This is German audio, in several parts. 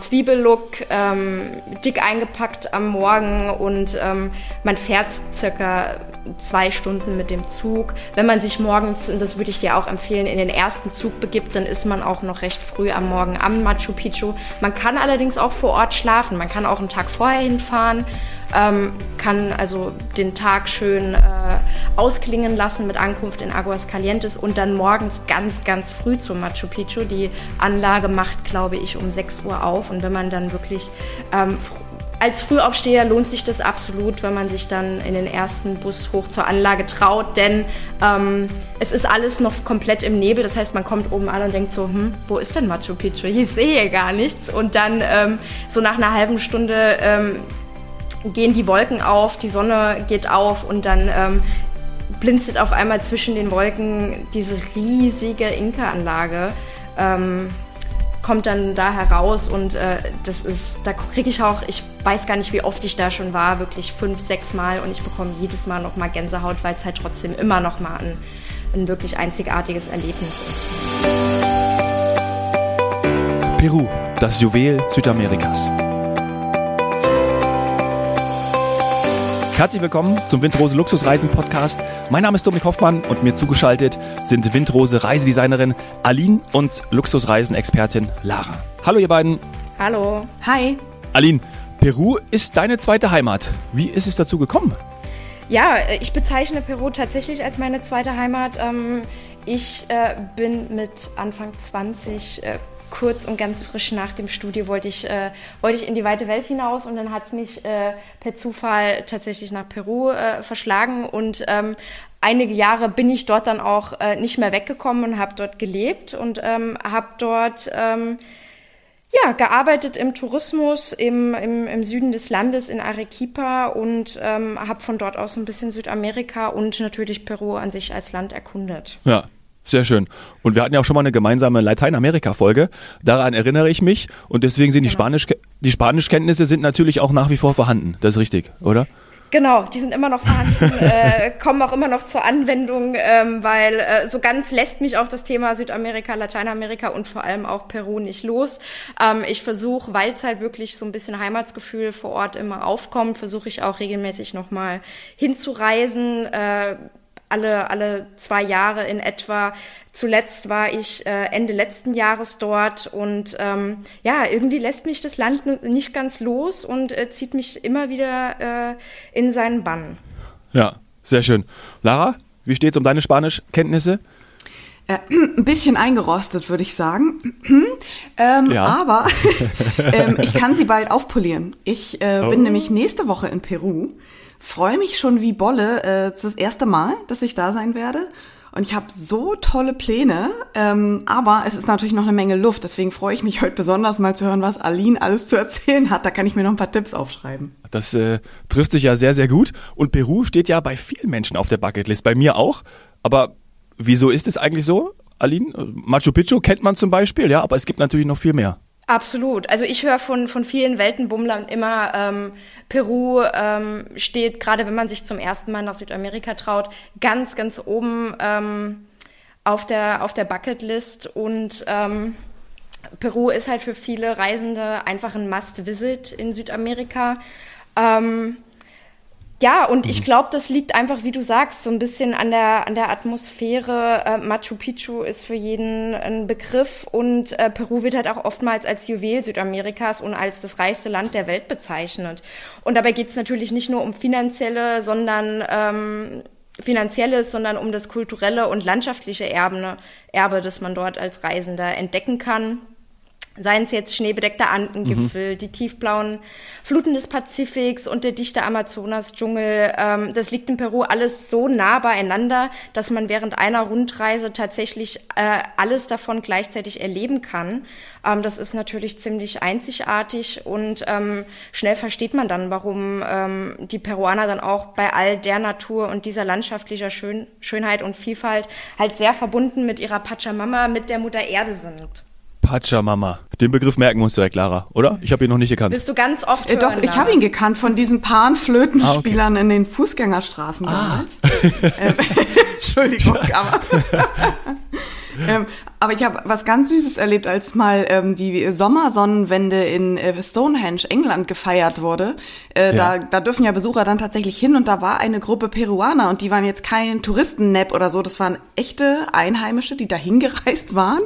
Zwiebellook, ähm, dick eingepackt am Morgen und ähm, man fährt circa zwei Stunden mit dem Zug. Wenn man sich morgens, und das würde ich dir auch empfehlen, in den ersten Zug begibt, dann ist man auch noch recht früh am Morgen am Machu Picchu. Man kann allerdings auch vor Ort schlafen. Man kann auch einen Tag vorher hinfahren ähm, kann also den Tag schön äh, ausklingen lassen mit Ankunft in Aguas Calientes und dann morgens ganz, ganz früh zum Machu Picchu. Die Anlage macht, glaube ich, um 6 Uhr auf und wenn man dann wirklich ähm, als Frühaufsteher lohnt sich das absolut, wenn man sich dann in den ersten Bus hoch zur Anlage traut, denn ähm, es ist alles noch komplett im Nebel. Das heißt, man kommt oben an und denkt so, hm, wo ist denn Machu Picchu? Ich sehe gar nichts. Und dann ähm, so nach einer halben Stunde ähm, gehen die Wolken auf, die Sonne geht auf und dann ähm, blinzelt auf einmal zwischen den Wolken diese riesige Inka-Anlage. Ähm, kommt dann da heraus und äh, das ist, da kriege ich auch, ich weiß gar nicht, wie oft ich da schon war, wirklich fünf, sechs Mal und ich bekomme jedes Mal nochmal Gänsehaut, weil es halt trotzdem immer nochmal ein, ein wirklich einzigartiges Erlebnis ist. Peru, das Juwel Südamerikas. Herzlich willkommen zum Windrose Luxusreisen Podcast. Mein Name ist Dominik Hoffmann und mir zugeschaltet sind Windrose Reisedesignerin Aline und Luxusreisen-Expertin Lara. Hallo ihr beiden. Hallo. Hi. Aline, Peru ist deine zweite Heimat. Wie ist es dazu gekommen? Ja, ich bezeichne Peru tatsächlich als meine zweite Heimat. Ähm, ich äh, bin mit Anfang 20 kurz und ganz frisch nach dem Studio wollte ich, äh, wollte ich in die weite Welt hinaus und dann hat es mich äh, per Zufall tatsächlich nach Peru äh, verschlagen und ähm, einige Jahre bin ich dort dann auch äh, nicht mehr weggekommen und habe dort gelebt und ähm, habe dort ähm, ja, gearbeitet im Tourismus im, im, im Süden des Landes in Arequipa und ähm, habe von dort aus ein bisschen Südamerika und natürlich Peru an sich als Land erkundet. Ja, sehr schön. Und wir hatten ja auch schon mal eine gemeinsame Lateinamerika-Folge. Daran erinnere ich mich. Und deswegen sind die, genau. Spanisch, die Spanischkenntnisse sind natürlich auch nach wie vor vorhanden. Das ist richtig, oder? Genau, die sind immer noch vorhanden, äh, kommen auch immer noch zur Anwendung, ähm, weil äh, so ganz lässt mich auch das Thema Südamerika, Lateinamerika und vor allem auch Peru nicht los. Ähm, ich versuche, weil es halt wirklich so ein bisschen Heimatsgefühl vor Ort immer aufkommt, versuche ich auch regelmäßig nochmal hinzureisen. Äh, alle, alle zwei Jahre in etwa. Zuletzt war ich äh, Ende letzten Jahres dort und ähm, ja, irgendwie lässt mich das Land nicht ganz los und äh, zieht mich immer wieder äh, in seinen Bann. Ja, sehr schön. Lara, wie steht's um deine Spanischkenntnisse? Äh, ein bisschen eingerostet, würde ich sagen. ähm, ja. Aber ähm, ich kann sie bald aufpolieren. Ich äh, oh. bin nämlich nächste Woche in Peru freue mich schon wie Bolle. Äh, es ist das erste Mal, dass ich da sein werde. Und ich habe so tolle Pläne, ähm, aber es ist natürlich noch eine Menge Luft. Deswegen freue ich mich heute besonders mal zu hören, was Aline alles zu erzählen hat. Da kann ich mir noch ein paar Tipps aufschreiben. Das äh, trifft sich ja sehr, sehr gut. Und Peru steht ja bei vielen Menschen auf der Bucketlist, bei mir auch. Aber wieso ist es eigentlich so, Aline? Machu Picchu kennt man zum Beispiel, ja, aber es gibt natürlich noch viel mehr. Absolut. Also ich höre von, von vielen Weltenbummlern immer, ähm, Peru ähm, steht, gerade wenn man sich zum ersten Mal nach Südamerika traut, ganz, ganz oben ähm, auf der, auf der Bucketlist. Und ähm, Peru ist halt für viele Reisende einfach ein Must-Visit in Südamerika. Ähm, ja, und ich mhm. glaube, das liegt einfach, wie du sagst, so ein bisschen an der, an der Atmosphäre. Äh, Machu Picchu ist für jeden ein Begriff und äh, Peru wird halt auch oftmals als Juwel Südamerikas und als das reichste Land der Welt bezeichnet. Und dabei geht es natürlich nicht nur um finanzielle, sondern ähm, finanzielles, sondern um das kulturelle und landschaftliche Erbe, Erbe, das man dort als Reisender entdecken kann. Seien es jetzt schneebedeckte Andengipfel, mhm. die tiefblauen Fluten des Pazifiks und der dichte Amazonas-Dschungel. Ähm, das liegt in Peru alles so nah beieinander, dass man während einer Rundreise tatsächlich äh, alles davon gleichzeitig erleben kann. Ähm, das ist natürlich ziemlich einzigartig und ähm, schnell versteht man dann, warum ähm, die Peruaner dann auch bei all der Natur und dieser landschaftlicher Schön Schönheit und Vielfalt halt sehr verbunden mit ihrer Pachamama, mit der Mutter Erde sind. Pachamama. Den Begriff merken wir uns direkt, Clara, oder? Ich habe ihn noch nicht gekannt. Bist du ganz oft äh, Doch, ich habe ihn gekannt von diesen Panflötenspielern ah, okay. in den Fußgängerstraßen ah. damals. ähm, Entschuldigung, aber... ähm, Aber ich habe was ganz Süßes erlebt, als mal ähm, die Sommersonnenwende in äh, Stonehenge, England, gefeiert wurde. Äh, ja. da, da dürfen ja Besucher dann tatsächlich hin und da war eine Gruppe Peruaner und die waren jetzt kein Touristennap oder so, das waren echte Einheimische, die da hingereist waren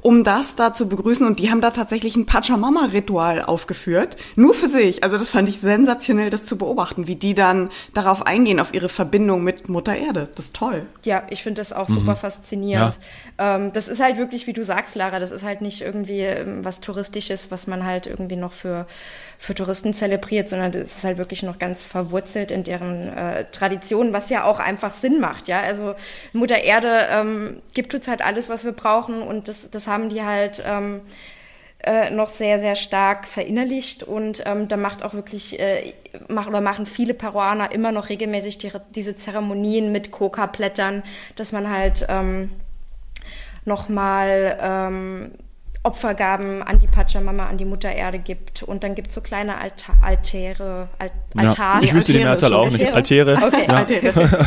um das da zu begrüßen. Und die haben da tatsächlich ein Pachamama-Ritual aufgeführt. Nur für sich. Also das fand ich sensationell, das zu beobachten, wie die dann darauf eingehen, auf ihre Verbindung mit Mutter Erde. Das ist toll. Ja, ich finde das auch mhm. super faszinierend. Ja. Ähm, das ist halt wirklich, wie du sagst, Lara, das ist halt nicht irgendwie ähm, was Touristisches, was man halt irgendwie noch für, für Touristen zelebriert, sondern das ist halt wirklich noch ganz verwurzelt in deren äh, Tradition, was ja auch einfach Sinn macht. Ja, also Mutter Erde ähm, gibt uns halt alles, was wir brauchen und das, das haben die halt ähm, äh, noch sehr, sehr stark verinnerlicht und ähm, da macht auch wirklich, äh, mach, oder machen viele Peruaner immer noch regelmäßig die, diese Zeremonien mit Coca-Blättern, dass man halt ähm, nochmal ähm, Opfergaben an die Pachamama, an die Mutter Erde gibt. Und dann gibt es so kleine Alta Altäre, Alt ja. Ich wüsste die Mehrzahl auch nicht. Altäre. Okay, ja. Altäre.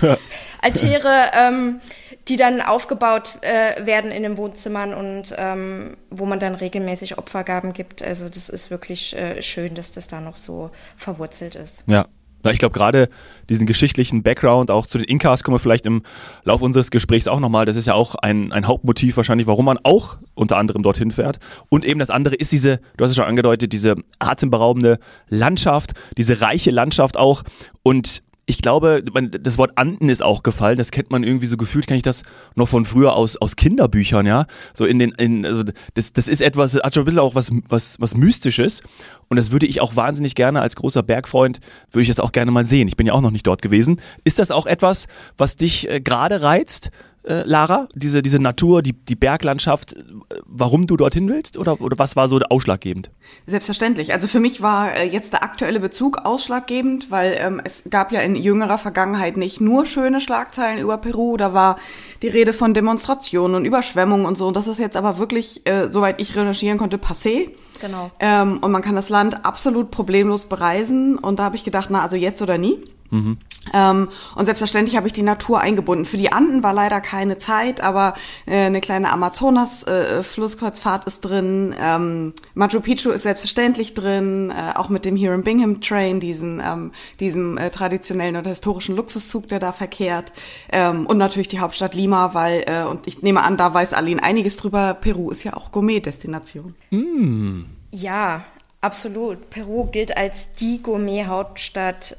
Altäre, ähm, die dann aufgebaut äh, werden in den Wohnzimmern und ähm, wo man dann regelmäßig Opfergaben gibt. Also das ist wirklich äh, schön, dass das da noch so verwurzelt ist. Ja. Na, ich glaube gerade diesen geschichtlichen Background auch zu den Inkas kommen wir vielleicht im Laufe unseres Gesprächs auch nochmal. Das ist ja auch ein, ein Hauptmotiv wahrscheinlich, warum man auch unter anderem dorthin fährt. Und eben das andere ist diese, du hast es schon angedeutet, diese atemberaubende Landschaft, diese reiche Landschaft auch. Und ich glaube, das Wort Anden ist auch gefallen. Das kennt man irgendwie so gefühlt, kenne ich das noch von früher aus, aus Kinderbüchern, ja. So in den, in, also das, das ist etwas, hat schon ein bisschen auch was, was, was Mystisches. Und das würde ich auch wahnsinnig gerne als großer Bergfreund, würde ich das auch gerne mal sehen. Ich bin ja auch noch nicht dort gewesen. Ist das auch etwas, was dich äh, gerade reizt? Äh, Lara, diese, diese Natur, die, die Berglandschaft, äh, warum du dorthin willst oder, oder was war so ausschlaggebend? Selbstverständlich. Also für mich war äh, jetzt der aktuelle Bezug ausschlaggebend, weil ähm, es gab ja in jüngerer Vergangenheit nicht nur schöne Schlagzeilen über Peru, da war die Rede von Demonstrationen und Überschwemmungen und so. Und das ist jetzt aber wirklich, äh, soweit ich recherchieren konnte, passé. Genau. Ähm, und man kann das Land absolut problemlos bereisen. Und da habe ich gedacht, na, also jetzt oder nie. Mhm. Ähm, und selbstverständlich habe ich die Natur eingebunden. Für die Anden war leider keine Zeit, aber äh, eine kleine Amazonas-Flusskreuzfahrt äh, ist drin. Ähm, Machu Picchu ist selbstverständlich drin, äh, auch mit dem Hiram Bingham Train, diesen, ähm, diesem äh, traditionellen oder historischen Luxuszug, der da verkehrt. Ähm, und natürlich die Hauptstadt Lima, weil, äh, und ich nehme an, da weiß Aline einiges drüber, Peru ist ja auch Gourmet-Destination. Mm. Ja, absolut. Peru gilt als die Gourmet-Hauptstadt.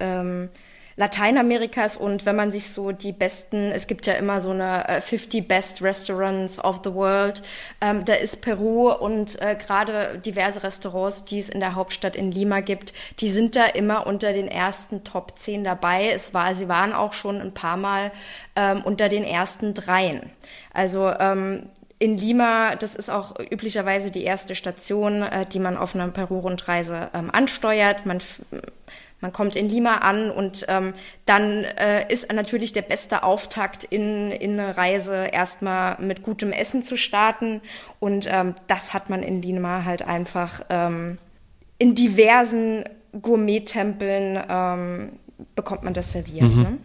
Lateinamerikas und wenn man sich so die besten, es gibt ja immer so eine 50 äh, Best Restaurants of the World, ähm, da ist Peru und äh, gerade diverse Restaurants, die es in der Hauptstadt in Lima gibt, die sind da immer unter den ersten Top 10 dabei. Es war, sie waren auch schon ein paar Mal ähm, unter den ersten dreien. Also ähm, in Lima, das ist auch üblicherweise die erste Station, äh, die man auf einer Peru-Rundreise ähm, ansteuert. Man man kommt in Lima an und ähm, dann äh, ist natürlich der beste Auftakt in, in eine Reise erstmal mit gutem Essen zu starten. Und ähm, das hat man in Lima halt einfach ähm, in diversen Gourmet-Tempeln ähm, bekommt man das serviert. Mhm. Ne?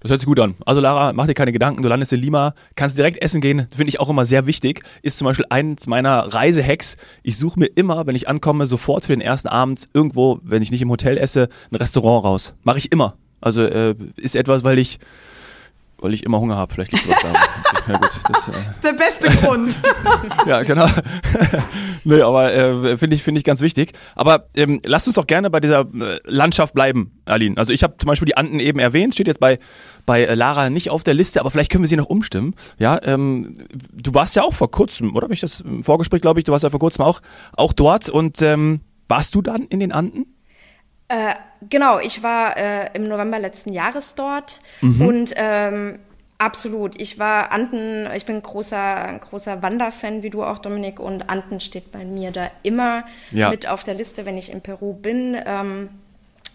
Das hört sich gut an. Also Lara, mach dir keine Gedanken, du landest in Lima, kannst direkt essen gehen, finde ich auch immer sehr wichtig. Ist zum Beispiel eins meiner Reisehacks. Ich suche mir immer, wenn ich ankomme, sofort für den ersten Abend irgendwo, wenn ich nicht im Hotel esse, ein Restaurant raus. Mache ich immer. Also äh, ist etwas, weil ich weil ich immer Hunger habe. Vielleicht liegt es auch daran. ja, gut, das, äh das ist der beste Grund. ja, genau. nee, aber äh, finde ich, finde ich ganz wichtig. Aber ähm, lasst uns doch gerne bei dieser äh, Landschaft bleiben, Aline. Also ich habe zum Beispiel die Anden eben erwähnt, steht jetzt bei, bei äh, Lara nicht auf der Liste, aber vielleicht können wir sie noch umstimmen. Ja, ähm, du warst ja auch vor kurzem, oder? Habe ich das im Vorgespräch, glaube ich, du warst ja vor kurzem auch, auch dort. Und ähm, warst du dann in den Anden? Äh, genau, ich war äh, im November letzten Jahres dort mhm. und ähm, absolut. Ich war Anden, ich bin großer, großer Wanderfan, wie du auch, Dominik, und Anden steht bei mir da immer ja. mit auf der Liste, wenn ich in Peru bin. Ähm,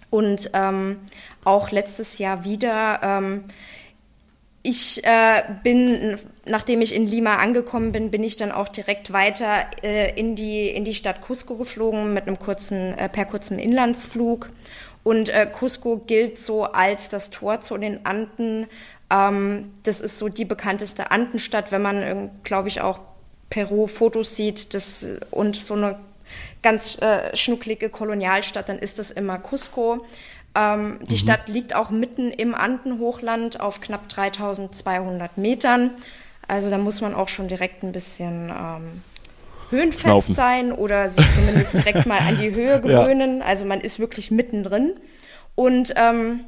und ähm, auch letztes Jahr wieder. Ähm, ich äh, bin, nachdem ich in Lima angekommen bin, bin ich dann auch direkt weiter äh, in, die, in die Stadt Cusco geflogen mit einem kurzen, äh, per kurzem Inlandsflug. Und äh, Cusco gilt so als das Tor zu den Anden. Ähm, das ist so die bekannteste Andenstadt, wenn man, glaube ich, auch Peru Fotos sieht das, und so eine ganz äh, schnucklige Kolonialstadt, dann ist das immer Cusco. Ähm, die mhm. Stadt liegt auch mitten im Andenhochland auf knapp 3200 Metern. Also da muss man auch schon direkt ein bisschen ähm, höhenfest Schnaufen. sein oder sich zumindest direkt mal an die Höhe gewöhnen. Ja. Also man ist wirklich mittendrin. Und ähm,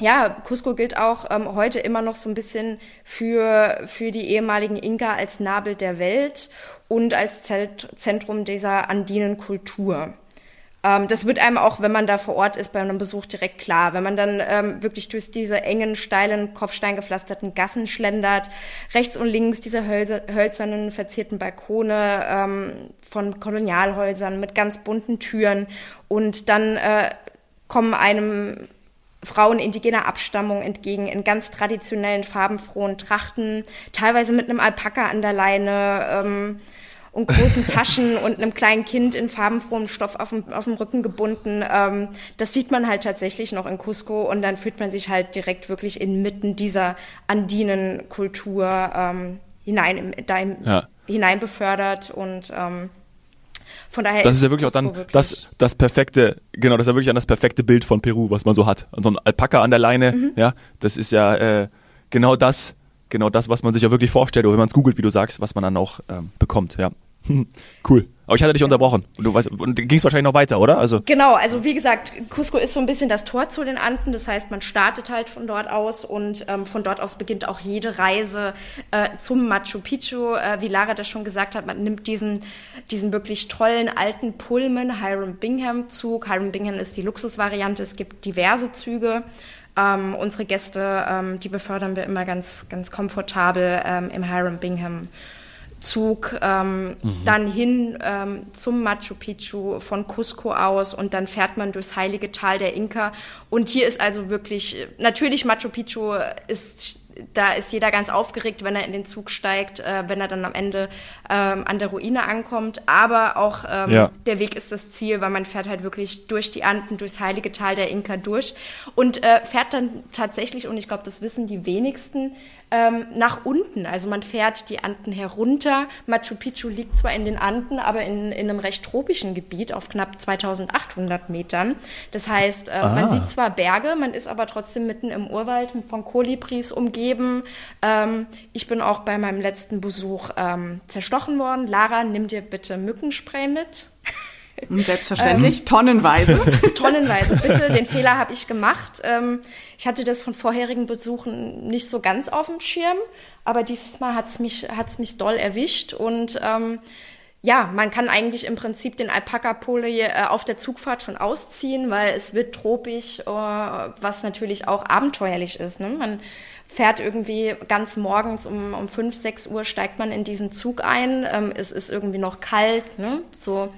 ja, Cusco gilt auch ähm, heute immer noch so ein bisschen für, für die ehemaligen Inka als Nabel der Welt und als Zelt Zentrum dieser andinen Kultur. Ähm, das wird einem auch, wenn man da vor Ort ist, bei einem Besuch direkt klar. Wenn man dann ähm, wirklich durch diese engen, steilen, kopfsteingepflasterten Gassen schlendert, rechts und links diese Hölzer, hölzernen, verzierten Balkone ähm, von Kolonialhäusern mit ganz bunten Türen und dann äh, kommen einem Frauen indigener Abstammung entgegen in ganz traditionellen, farbenfrohen Trachten, teilweise mit einem Alpaka an der Leine. Ähm, und großen Taschen und einem kleinen Kind in farbenfrohem Stoff auf dem, auf dem Rücken gebunden. Ähm, das sieht man halt tatsächlich noch in Cusco und dann fühlt man sich halt direkt wirklich inmitten dieser andinen Kultur ähm, hinein, da im, ja. hinein befördert und ähm, von daher das ist ja wirklich auch dann wirklich das, das perfekte, genau, das ist ja wirklich dann das perfekte Bild von Peru, was man so hat. So ein Alpaka an der Leine, mhm. ja, das ist ja äh, genau das, genau das, was man sich ja wirklich vorstellt, oder wenn man es googelt, wie du sagst, was man dann auch ähm, bekommt, ja. cool. Aber ich hatte dich unterbrochen. Und du weißt, und ging es wahrscheinlich noch weiter, oder? Also genau, also wie gesagt, Cusco ist so ein bisschen das Tor zu den Anden. Das heißt, man startet halt von dort aus und ähm, von dort aus beginnt auch jede Reise äh, zum Machu Picchu. Äh, wie Lara das schon gesagt hat, man nimmt diesen, diesen wirklich tollen alten Pullman Hiram Bingham Zug. Hiram Bingham ist die Luxusvariante. Es gibt diverse Züge. Ähm, unsere Gäste, ähm, die befördern wir immer ganz, ganz komfortabel ähm, im Hiram Bingham Zug ähm, mhm. dann hin ähm, zum Machu Picchu von Cusco aus und dann fährt man durchs heilige Tal der Inka. Und hier ist also wirklich, natürlich Machu Picchu ist da ist jeder ganz aufgeregt, wenn er in den Zug steigt, äh, wenn er dann am Ende ähm, an der Ruine ankommt. Aber auch ähm, ja. der Weg ist das Ziel, weil man fährt halt wirklich durch die Anden, durchs heilige Tal der Inka durch und äh, fährt dann tatsächlich, und ich glaube, das wissen die wenigsten, ähm, nach unten. Also man fährt die Anden herunter. Machu Picchu liegt zwar in den Anden, aber in, in einem recht tropischen Gebiet auf knapp 2800 Metern. Das heißt, äh, man sieht zwar Berge, man ist aber trotzdem mitten im Urwald von Kolibris umgeben. Ähm, ich bin auch bei meinem letzten Besuch ähm, zerstochen worden. Lara, nimm dir bitte Mückenspray mit. Selbstverständlich, ähm, tonnenweise. tonnenweise, bitte. Den Fehler habe ich gemacht. Ähm, ich hatte das von vorherigen Besuchen nicht so ganz auf dem Schirm, aber dieses Mal hat es mich, hat's mich doll erwischt und ähm, ja, man kann eigentlich im Prinzip den Alpaka-Pole äh, auf der Zugfahrt schon ausziehen, weil es wird tropisch, äh, was natürlich auch abenteuerlich ist. Ne? Man fährt irgendwie ganz morgens um, um 5, 6 Uhr steigt man in diesen Zug ein. Ähm, es ist irgendwie noch kalt, ne? so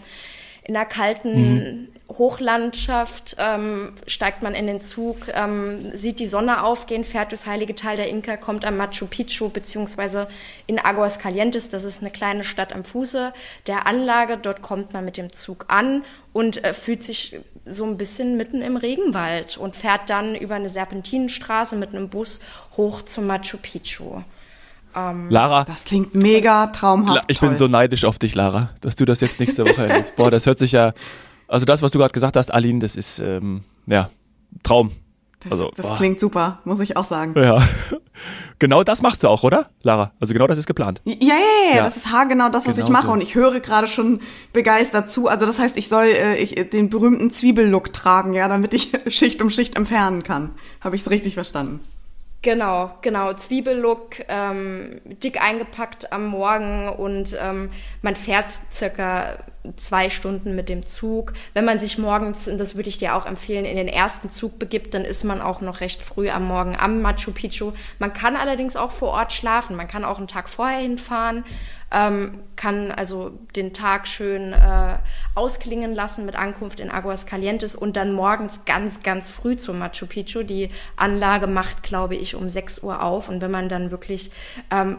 in der kalten mhm. Hochlandschaft ähm, steigt man in den Zug, ähm, sieht die Sonne aufgehen, fährt durchs heilige Tal der Inka, kommt am Machu Picchu beziehungsweise in Aguas Calientes, das ist eine kleine Stadt am Fuße der Anlage. Dort kommt man mit dem Zug an und äh, fühlt sich so ein bisschen mitten im Regenwald und fährt dann über eine Serpentinenstraße mit einem Bus hoch zum Machu Picchu. Ähm, Lara. Das klingt mega traumhaft. Ich toll. bin so neidisch auf dich, Lara, dass du das jetzt nächste Woche erlebst. Boah, das hört sich ja. Also das, was du gerade gesagt hast, Aline, das ist ähm, ja Traum. Das, also, das klingt super, muss ich auch sagen. Ja. Genau das machst du auch, oder, Lara? Also genau das ist geplant. Ja, ja, ja, ja. das ist haargenau das, was genau ich mache. So. Und ich höre gerade schon begeistert zu. Also das heißt, ich soll äh, ich, den berühmten Zwiebellook tragen, ja, damit ich Schicht um Schicht entfernen kann. Habe ich es richtig verstanden? Genau, genau. Zwiebellook, ähm, dick eingepackt am Morgen und ähm, man fährt circa zwei Stunden mit dem Zug. Wenn man sich morgens, und das würde ich dir auch empfehlen, in den ersten Zug begibt, dann ist man auch noch recht früh am Morgen am Machu Picchu. Man kann allerdings auch vor Ort schlafen. Man kann auch einen Tag vorher hinfahren ähm, kann also den Tag schön äh, ausklingen lassen mit Ankunft in Aguas Calientes und dann morgens ganz, ganz früh zum Machu Picchu. Die Anlage macht, glaube ich, um 6 Uhr auf und wenn man dann wirklich ähm,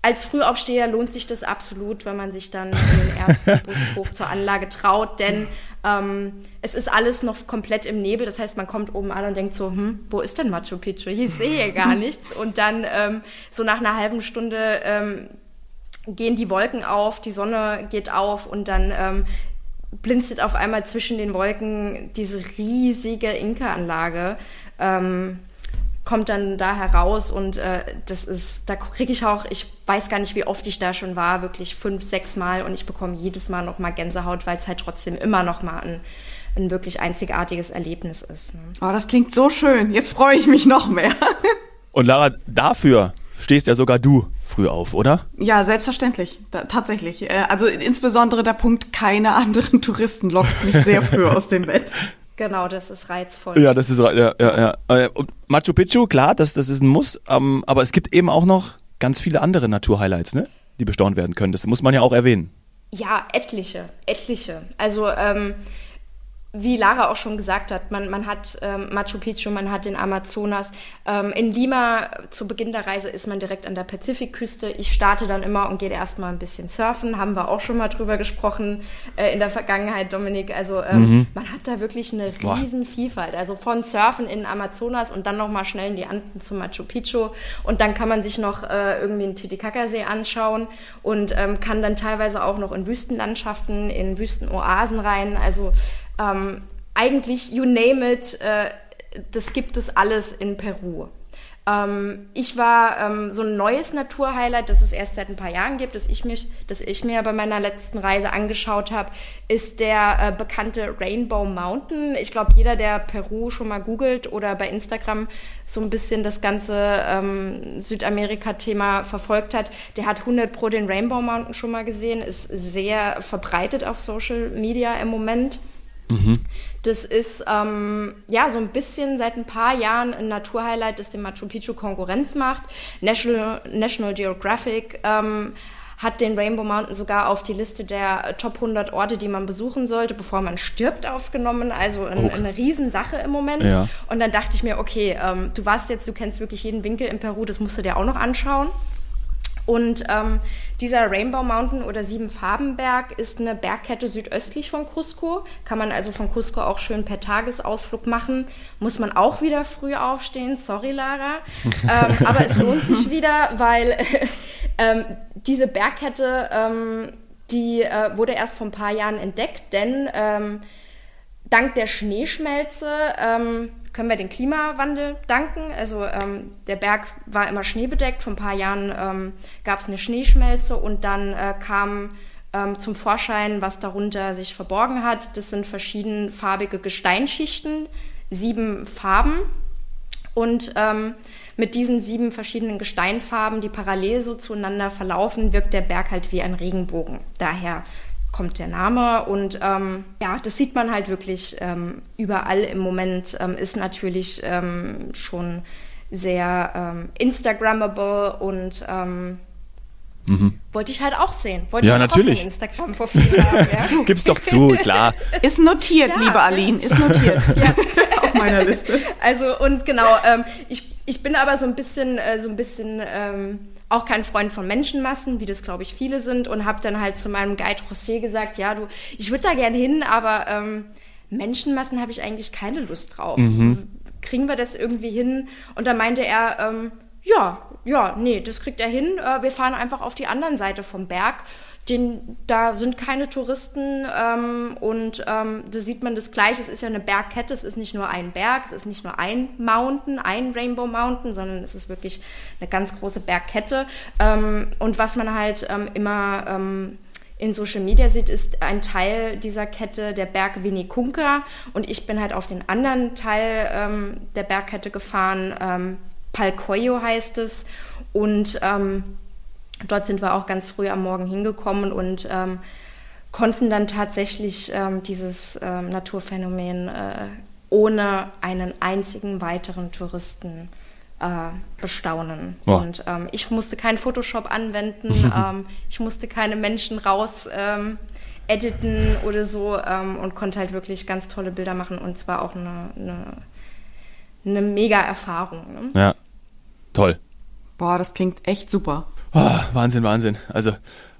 als Frühaufsteher lohnt sich das absolut, wenn man sich dann in den ersten Bus hoch zur Anlage traut, denn Ähm, es ist alles noch komplett im Nebel, das heißt, man kommt oben an und denkt so, hm, wo ist denn Machu Picchu? Ich sehe gar nichts. Und dann ähm, so nach einer halben Stunde ähm, gehen die Wolken auf, die Sonne geht auf und dann ähm, blinzelt auf einmal zwischen den Wolken diese riesige Inka-Anlage. Ähm, kommt dann da heraus und äh, das ist, da kriege ich auch, ich weiß gar nicht, wie oft ich da schon war, wirklich fünf, sechs Mal und ich bekomme jedes Mal noch mal Gänsehaut, weil es halt trotzdem immer noch mal ein, ein wirklich einzigartiges Erlebnis ist. Ne? Oh, das klingt so schön. Jetzt freue ich mich noch mehr. und Lara, dafür stehst ja sogar du früh auf, oder? Ja, selbstverständlich, da, tatsächlich. Äh, also insbesondere der Punkt, keine anderen Touristen lockt mich sehr früh aus dem Bett. Genau, das ist reizvoll. Ja, das ist ja, ja, ja. Äh, und Machu Picchu, klar, das, das ist ein Muss, ähm, aber es gibt eben auch noch ganz viele andere Naturhighlights, ne? Die bestaunt werden können. Das muss man ja auch erwähnen. Ja, etliche, etliche. Also ähm, wie Lara auch schon gesagt hat, man, man hat ähm, Machu Picchu, man hat den Amazonas. Ähm, in Lima zu Beginn der Reise ist man direkt an der Pazifikküste. Ich starte dann immer und gehe erstmal ein bisschen surfen. Haben wir auch schon mal drüber gesprochen äh, in der Vergangenheit, Dominik. Also ähm, mhm. man hat da wirklich eine riesen. Vielfalt. Also von Surfen in Amazonas und dann nochmal schnell in die Anden zu Machu Picchu. Und dann kann man sich noch äh, irgendwie den Titicacasee anschauen und ähm, kann dann teilweise auch noch in Wüstenlandschaften, in Wüstenoasen rein. Also ähm, eigentlich, you name it, äh, das gibt es alles in Peru. Ähm, ich war ähm, so ein neues Naturhighlight, das es erst seit ein paar Jahren gibt, das ich, mich, das ich mir bei meiner letzten Reise angeschaut habe, ist der äh, bekannte Rainbow Mountain. Ich glaube, jeder, der Peru schon mal googelt oder bei Instagram so ein bisschen das ganze ähm, Südamerika-Thema verfolgt hat, der hat 100 pro den Rainbow Mountain schon mal gesehen, ist sehr verbreitet auf Social Media im Moment. Mhm. Das ist ähm, ja so ein bisschen seit ein paar Jahren ein Naturhighlight, das dem Machu Picchu Konkurrenz macht. National, National Geographic ähm, hat den Rainbow Mountain sogar auf die Liste der Top 100 Orte, die man besuchen sollte, bevor man stirbt, aufgenommen. Also ein, oh. eine Riesensache im Moment. Ja. Und dann dachte ich mir, okay, ähm, du warst jetzt, du kennst wirklich jeden Winkel in Peru, das musst du dir auch noch anschauen. Und ähm, dieser Rainbow Mountain oder Siebenfarbenberg ist eine Bergkette südöstlich von Cusco. Kann man also von Cusco auch schön per Tagesausflug machen. Muss man auch wieder früh aufstehen. Sorry, Lara. ähm, aber es lohnt sich wieder, weil ähm, diese Bergkette, ähm, die äh, wurde erst vor ein paar Jahren entdeckt, denn ähm, dank der Schneeschmelze ähm, können wir den Klimawandel danken. Also ähm, der Berg war immer schneebedeckt. Vor ein paar Jahren ähm, gab es eine Schneeschmelze und dann äh, kam ähm, zum Vorschein, was darunter sich verborgen hat. Das sind verschiedenfarbige Gesteinsschichten, sieben Farben. Und ähm, mit diesen sieben verschiedenen Gesteinfarben, die parallel so zueinander verlaufen, wirkt der Berg halt wie ein Regenbogen. Daher kommt der Name und ähm, ja, das sieht man halt wirklich ähm, überall im Moment, ähm, ist natürlich ähm, schon sehr ähm, Instagrammable und ähm, Mhm. Wollte ich halt auch sehen. Wollte ja, ich natürlich. Instagram-Profil haben. Ja? Gib's doch zu, klar. Ist notiert, ja. liebe Aline, ist notiert. ja. Auf meiner Liste. Also und genau, ähm, ich, ich bin aber so ein bisschen, äh, so ein bisschen ähm, auch kein Freund von Menschenmassen, wie das glaube ich viele sind, und habe dann halt zu meinem Guide José gesagt, ja du, ich würde da gern hin, aber ähm, Menschenmassen habe ich eigentlich keine Lust drauf. Mhm. Kriegen wir das irgendwie hin? Und da meinte er, ähm, ja, ja, nee, das kriegt er hin. Äh, wir fahren einfach auf die anderen Seite vom Berg den, da sind keine Touristen ähm, und ähm, da sieht man das gleich. Es ist ja eine Bergkette, es ist nicht nur ein Berg, es ist nicht nur ein Mountain, ein Rainbow Mountain, sondern es ist wirklich eine ganz große Bergkette. Ähm, und was man halt ähm, immer ähm, in Social Media sieht, ist ein Teil dieser Kette der Berg Vinicunca und ich bin halt auf den anderen Teil ähm, der Bergkette gefahren. Palcoyo heißt es und Dort sind wir auch ganz früh am Morgen hingekommen und ähm, konnten dann tatsächlich ähm, dieses ähm, Naturphänomen äh, ohne einen einzigen weiteren Touristen äh, bestaunen. Oh. Und ähm, ich musste keinen Photoshop anwenden, ähm, ich musste keine Menschen raus ähm, editen oder so und konnte halt wirklich ganz tolle Bilder machen und zwar auch eine, eine, eine mega Erfahrung. Ne? Ja, toll. Boah, das klingt echt super. Oh, Wahnsinn, Wahnsinn. Also,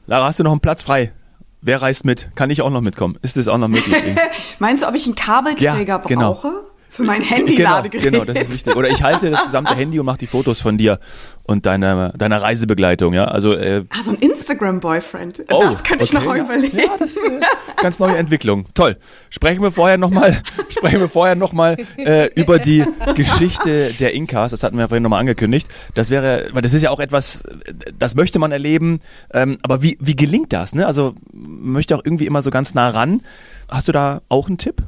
Lara, hast du noch einen Platz frei wer reist mit? Kann ich auch noch mitkommen? Ist das auch noch möglich? Meinst du, ob ich einen Kabelträger ja, genau. brauche? Für mein Handy-Ladegerät. Genau, genau, das ist wichtig. Oder ich halte das gesamte Handy und mache die Fotos von dir und deiner, deiner Reisebegleitung, ja. Also, äh, ah, so ein Instagram-Boyfriend. Oh, das könnte ich okay, noch ja. überlegen. Ja, das ist äh, ganz neue Entwicklung. Toll. Sprechen wir vorher nochmal, sprechen wir vorher nochmal äh, über die Geschichte der Inkas. Das hatten wir ja vorhin nochmal angekündigt. Das wäre, weil das ist ja auch etwas, das möchte man erleben. Ähm, aber wie, wie gelingt das? Ne? Also möchte auch irgendwie immer so ganz nah ran. Hast du da auch einen Tipp?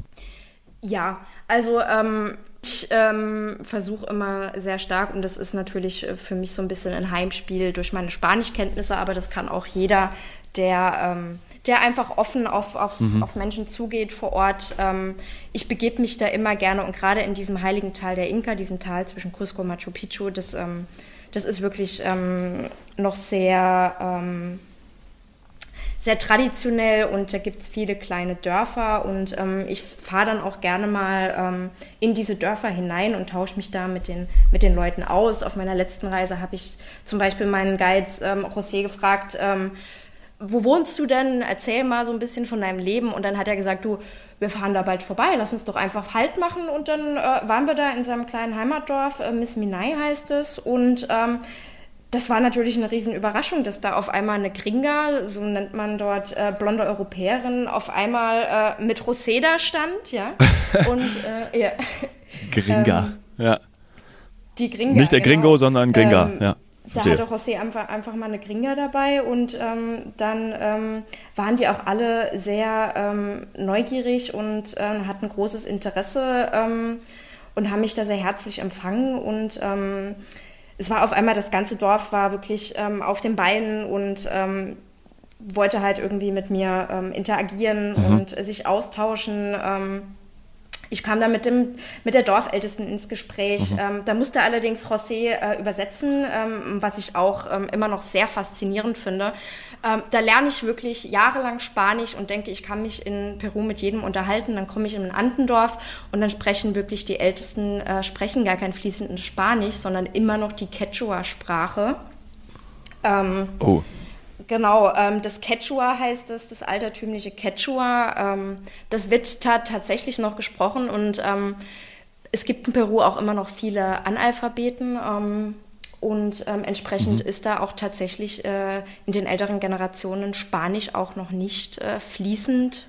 Ja, also ähm, ich ähm, versuche immer sehr stark, und das ist natürlich äh, für mich so ein bisschen ein Heimspiel durch meine Spanischkenntnisse, aber das kann auch jeder, der, ähm, der einfach offen auf, auf, mhm. auf Menschen zugeht vor Ort. Ähm, ich begebe mich da immer gerne und gerade in diesem heiligen Tal der Inka, diesem Tal zwischen Cusco und Machu Picchu, das, ähm, das ist wirklich ähm, noch sehr ähm, sehr traditionell und da gibt es viele kleine Dörfer und ähm, ich fahre dann auch gerne mal ähm, in diese Dörfer hinein und tausche mich da mit den, mit den Leuten aus. Auf meiner letzten Reise habe ich zum Beispiel meinen Guide ähm, José gefragt, ähm, wo wohnst du denn? Erzähl mal so ein bisschen von deinem Leben. Und dann hat er gesagt, du, wir fahren da bald vorbei, lass uns doch einfach Halt machen. Und dann äh, waren wir da in seinem kleinen Heimatdorf, äh, Miss Minai heißt es. Und ähm, das war natürlich eine Riesenüberraschung, dass da auf einmal eine Gringa, so nennt man dort äh, blonde Europäerin, auf einmal äh, mit Roseda stand, ja. Und äh, ja. Gringa, ähm, ja. Die Gringa. Nicht der Gringo, genau. sondern Gringa, ähm, ja. Da hatte José einfach, einfach mal eine Gringa dabei und ähm, dann ähm, waren die auch alle sehr ähm, neugierig und ähm, hatten großes Interesse und haben mich da sehr herzlich empfangen und es war auf einmal, das ganze Dorf war wirklich ähm, auf den Beinen und ähm, wollte halt irgendwie mit mir ähm, interagieren mhm. und äh, sich austauschen. Ähm, ich kam da mit, dem, mit der Dorfältesten ins Gespräch. Mhm. Ähm, da musste allerdings José äh, übersetzen, ähm, was ich auch ähm, immer noch sehr faszinierend finde. Ähm, da lerne ich wirklich jahrelang Spanisch und denke, ich kann mich in Peru mit jedem unterhalten. Dann komme ich in ein Andendorf und dann sprechen wirklich die Ältesten, äh, sprechen gar kein fließendes Spanisch, sondern immer noch die Quechua-Sprache. Ähm, oh. Genau, ähm, das Quechua heißt es, das altertümliche Quechua. Ähm, das wird ta tatsächlich noch gesprochen und ähm, es gibt in Peru auch immer noch viele Analphabeten ähm, und ähm, entsprechend mhm. ist da auch tatsächlich äh, in den älteren Generationen Spanisch auch noch nicht äh, fließend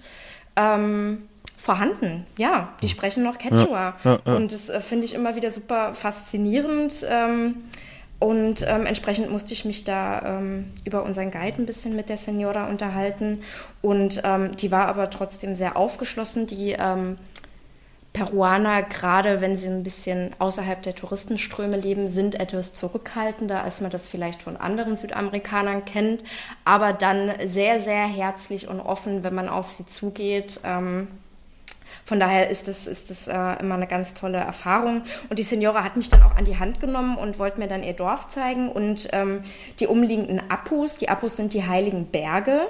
ähm, vorhanden. Ja, die mhm. sprechen noch Quechua. Ja, ja, ja. Und das äh, finde ich immer wieder super faszinierend. Und ähm, entsprechend musste ich mich da ähm, über unseren Guide ein bisschen mit der Senora unterhalten. Und ähm, die war aber trotzdem sehr aufgeschlossen. Die ähm, Peruaner, gerade wenn sie ein bisschen außerhalb der Touristenströme leben, sind etwas zurückhaltender, als man das vielleicht von anderen Südamerikanern kennt. Aber dann sehr, sehr herzlich und offen, wenn man auf sie zugeht. Von daher ist das, ist das äh, immer eine ganz tolle Erfahrung. Und die Signora hat mich dann auch an die Hand genommen und wollte mir dann ihr Dorf zeigen und ähm, die umliegenden Apus. Die Apus sind die heiligen Berge.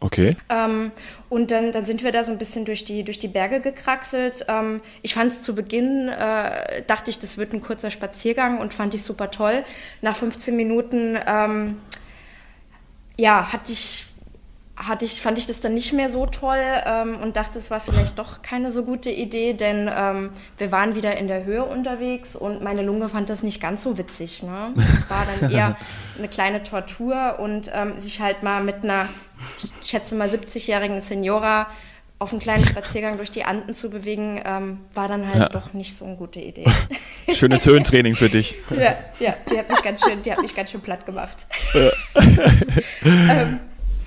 Okay. Ähm, und dann, dann sind wir da so ein bisschen durch die, durch die Berge gekraxelt. Ähm, ich fand es zu Beginn, äh, dachte ich, das wird ein kurzer Spaziergang und fand ich super toll. Nach 15 Minuten, ähm, ja, hatte ich hatte ich, fand ich das dann nicht mehr so toll ähm, und dachte, es war vielleicht doch keine so gute Idee, denn ähm, wir waren wieder in der Höhe unterwegs und meine Lunge fand das nicht ganz so witzig. Ne? Das war dann eher eine kleine Tortur und ähm, sich halt mal mit einer, ich schätze mal 70-jährigen Senora auf einen kleinen Spaziergang durch die Anden zu bewegen, ähm, war dann halt ja. doch nicht so eine gute Idee. Schönes Höhentraining für dich. Ja, ja, die hat mich ganz schön, die hat mich ganz schön platt gemacht. Ja. ähm,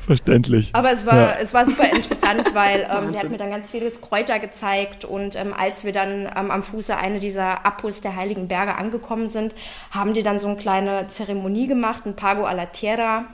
Verständlich. Aber es war, ja. es war super interessant, weil ähm, sie hat mir dann ganz viele Kräuter gezeigt und ähm, als wir dann ähm, am Fuße eine dieser Apus der Heiligen Berge angekommen sind, haben die dann so eine kleine Zeremonie gemacht, ein Pago a la Tierra.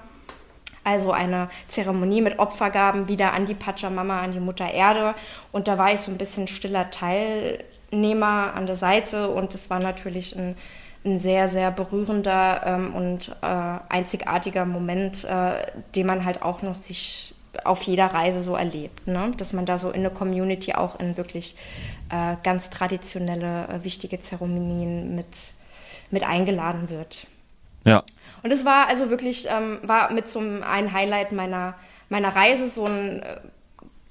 Also eine Zeremonie mit Opfergaben wieder an die Pachamama, an die Mutter Erde. Und da war ich so ein bisschen stiller Teilnehmer an der Seite und es war natürlich ein ein sehr, sehr berührender ähm, und äh, einzigartiger Moment, äh, den man halt auch noch sich auf jeder Reise so erlebt. Ne? Dass man da so in eine Community auch in wirklich äh, ganz traditionelle, äh, wichtige Zeremonien mit, mit eingeladen wird. Ja. Und es war also wirklich, ähm, war mit so einem Highlight meiner, meiner Reise so ein äh,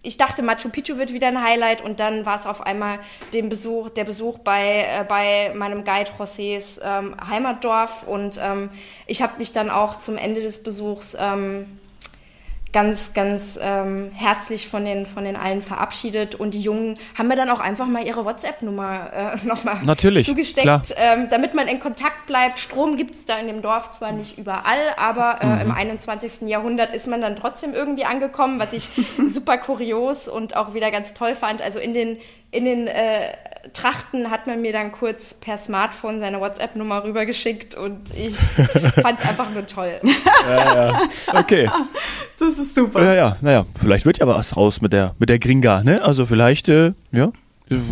ich dachte, Machu Picchu wird wieder ein Highlight und dann war es auf einmal den Besuch, der Besuch bei, äh, bei meinem Guide Josés ähm, Heimatdorf und ähm, ich habe mich dann auch zum Ende des Besuchs ähm, ganz, ganz ähm, herzlich von den, von den allen verabschiedet. Und die Jungen haben mir dann auch einfach mal ihre WhatsApp-Nummer äh, nochmal zugesteckt, ähm, damit man in Kontakt bleibt. Strom gibt es da in dem Dorf zwar nicht überall, aber äh, mhm. im 21. Jahrhundert ist man dann trotzdem irgendwie angekommen, was ich super kurios und auch wieder ganz toll fand. Also in den, in den äh, Trachten hat man mir dann kurz per Smartphone seine WhatsApp-Nummer rübergeschickt und ich fand es einfach nur toll. Ja, ja. Okay. Das ist super. Ja, ja, naja, vielleicht wird ja was raus mit der, mit der Gringa, ne? Also vielleicht, äh, ja,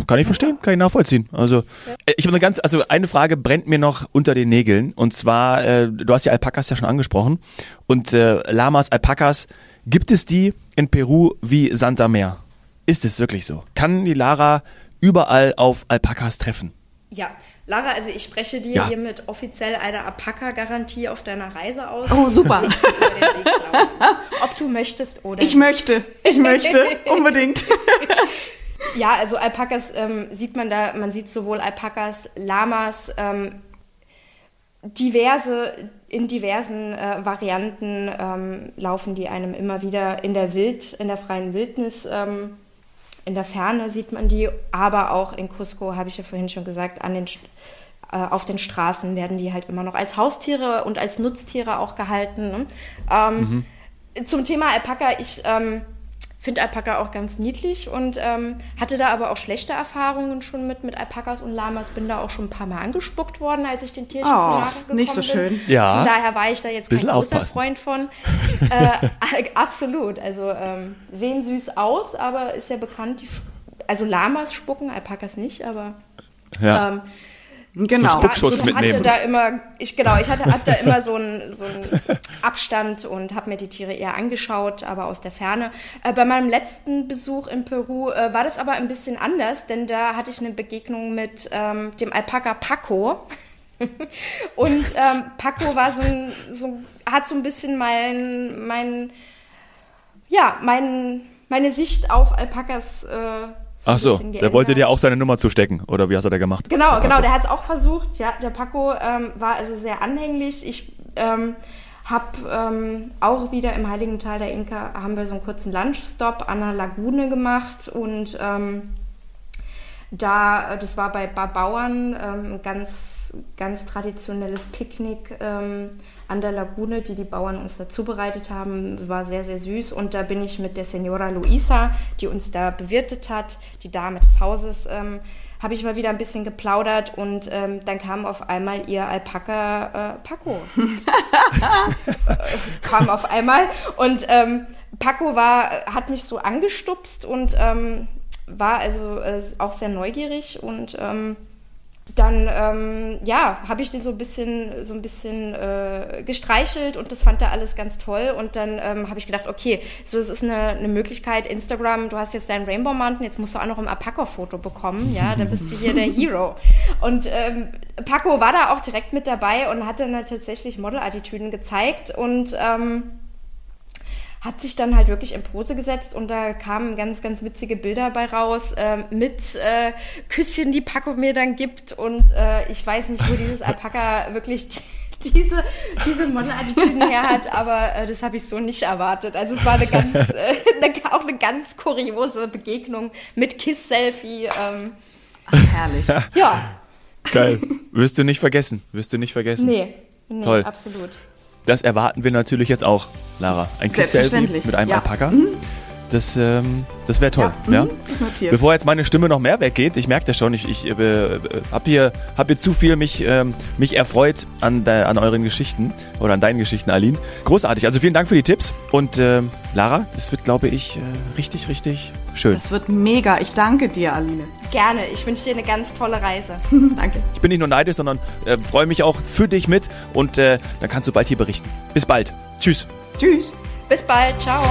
kann ich verstehen, kann ich nachvollziehen. Also äh, ich habe eine ganz, also eine Frage brennt mir noch unter den Nägeln und zwar, äh, du hast ja Alpakas ja schon angesprochen und äh, Lamas, Alpakas, gibt es die in Peru wie Santa Meer? Ist es wirklich so? Kann die Lara überall auf Alpakas treffen. Ja, Lara, also ich spreche dir ja. hiermit offiziell eine Alpaka-Garantie auf deiner Reise aus. Oh, super. Ob du möchtest oder. Ich nicht. möchte, ich möchte, unbedingt. ja, also Alpakas ähm, sieht man da, man sieht sowohl Alpakas, Lamas, ähm, diverse, in diversen äh, Varianten ähm, laufen die einem immer wieder in der Wild, in der freien Wildnis ähm, in der Ferne sieht man die, aber auch in Cusco, habe ich ja vorhin schon gesagt, an den, äh, auf den Straßen werden die halt immer noch als Haustiere und als Nutztiere auch gehalten. Ne? Ähm, mhm. Zum Thema Alpaka, ich ähm, finde Alpaka auch ganz niedlich und ähm, hatte da aber auch schlechte Erfahrungen schon mit, mit Alpakas und Lamas. Bin da auch schon ein paar Mal angespuckt worden, als ich den Tierchen oh, zu nahe gekommen nicht so schön. Bin. Ja. Von daher war ich da jetzt kein großer aufpassen. Freund von. äh, absolut. Also ähm, sehen süß aus, aber ist ja bekannt, die, also Lamas spucken, Alpakas nicht, aber ja. ähm, Genau. So Spuckschutz ich mitnehmen. hatte da immer, ich genau, ich hatte, hatte da immer so einen so Abstand und habe mir die Tiere eher angeschaut, aber aus der Ferne. Äh, bei meinem letzten Besuch in Peru äh, war das aber ein bisschen anders, denn da hatte ich eine Begegnung mit ähm, dem Alpaka Paco. und ähm, Paco war so ein, so, hat so ein bisschen mein, mein, ja, mein, meine Sicht auf Alpakas äh, Ach so, der wollte dir auch seine Nummer zustecken, oder wie hast er da gemacht? Genau, genau, der hat es auch versucht. Ja, der Paco ähm, war also sehr anhänglich. Ich ähm, habe ähm, auch wieder im Heiligen Tal der Inka haben wir so einen kurzen Lunchstop an der Lagune gemacht und ähm, da, das war bei Bauern ähm, ein ganz, ganz traditionelles Picknick ähm, an der Lagune, die die Bauern uns da zubereitet haben. War sehr, sehr süß. Und da bin ich mit der Senora Luisa, die uns da bewirtet hat, die Dame des Hauses, ähm, habe ich mal wieder ein bisschen geplaudert und ähm, dann kam auf einmal ihr Alpaka äh, Paco. kam auf einmal und ähm, Paco war, hat mich so angestupst und ähm, war also äh, auch sehr neugierig und ähm, dann ähm, ja, habe ich den so ein bisschen, so ein bisschen äh, gestreichelt und das fand er alles ganz toll. Und dann ähm, habe ich gedacht, okay, so es ist eine, eine Möglichkeit, Instagram, du hast jetzt deinen Rainbow Mountain, jetzt musst du auch noch ein Alpaka-Foto bekommen, ja, dann bist du hier der Hero. Und ähm, Paco war da auch direkt mit dabei und hat dann halt tatsächlich Model-Attitüden gezeigt und ähm, hat sich dann halt wirklich in Pose gesetzt und da kamen ganz, ganz witzige Bilder bei raus äh, mit äh, Küsschen, die Paco mir dann gibt und äh, ich weiß nicht, wo dieses Alpaka wirklich diese, diese Model-Attitüden her hat, aber äh, das habe ich so nicht erwartet. Also es war eine ganz, äh, eine, auch eine ganz kuriose Begegnung mit Kiss-Selfie. Ähm. Ach, herrlich. Ja. Geil. Wirst du nicht vergessen. Wirst du nicht vergessen. Nee, nee Toll. absolut. Das erwarten wir natürlich jetzt auch, Lara. Ein Kiss-Selfie mit einem ja. Alpaka. Mhm. Das, ähm, das wäre toll. Ja, ja? Bevor jetzt meine Stimme noch mehr weggeht, ich merke das schon, ich, ich äh, habe hier, hab hier zu viel mich, ähm, mich erfreut an, de, an euren Geschichten oder an deinen Geschichten, Aline. Großartig. Also vielen Dank für die Tipps. Und äh, Lara, das wird, glaube ich, äh, richtig, richtig schön. Das wird mega. Ich danke dir, Aline. Gerne. Ich wünsche dir eine ganz tolle Reise. danke. Ich bin nicht nur neidisch, sondern äh, freue mich auch für dich mit. Und äh, dann kannst du bald hier berichten. Bis bald. Tschüss. Tschüss. Bis bald. Ciao.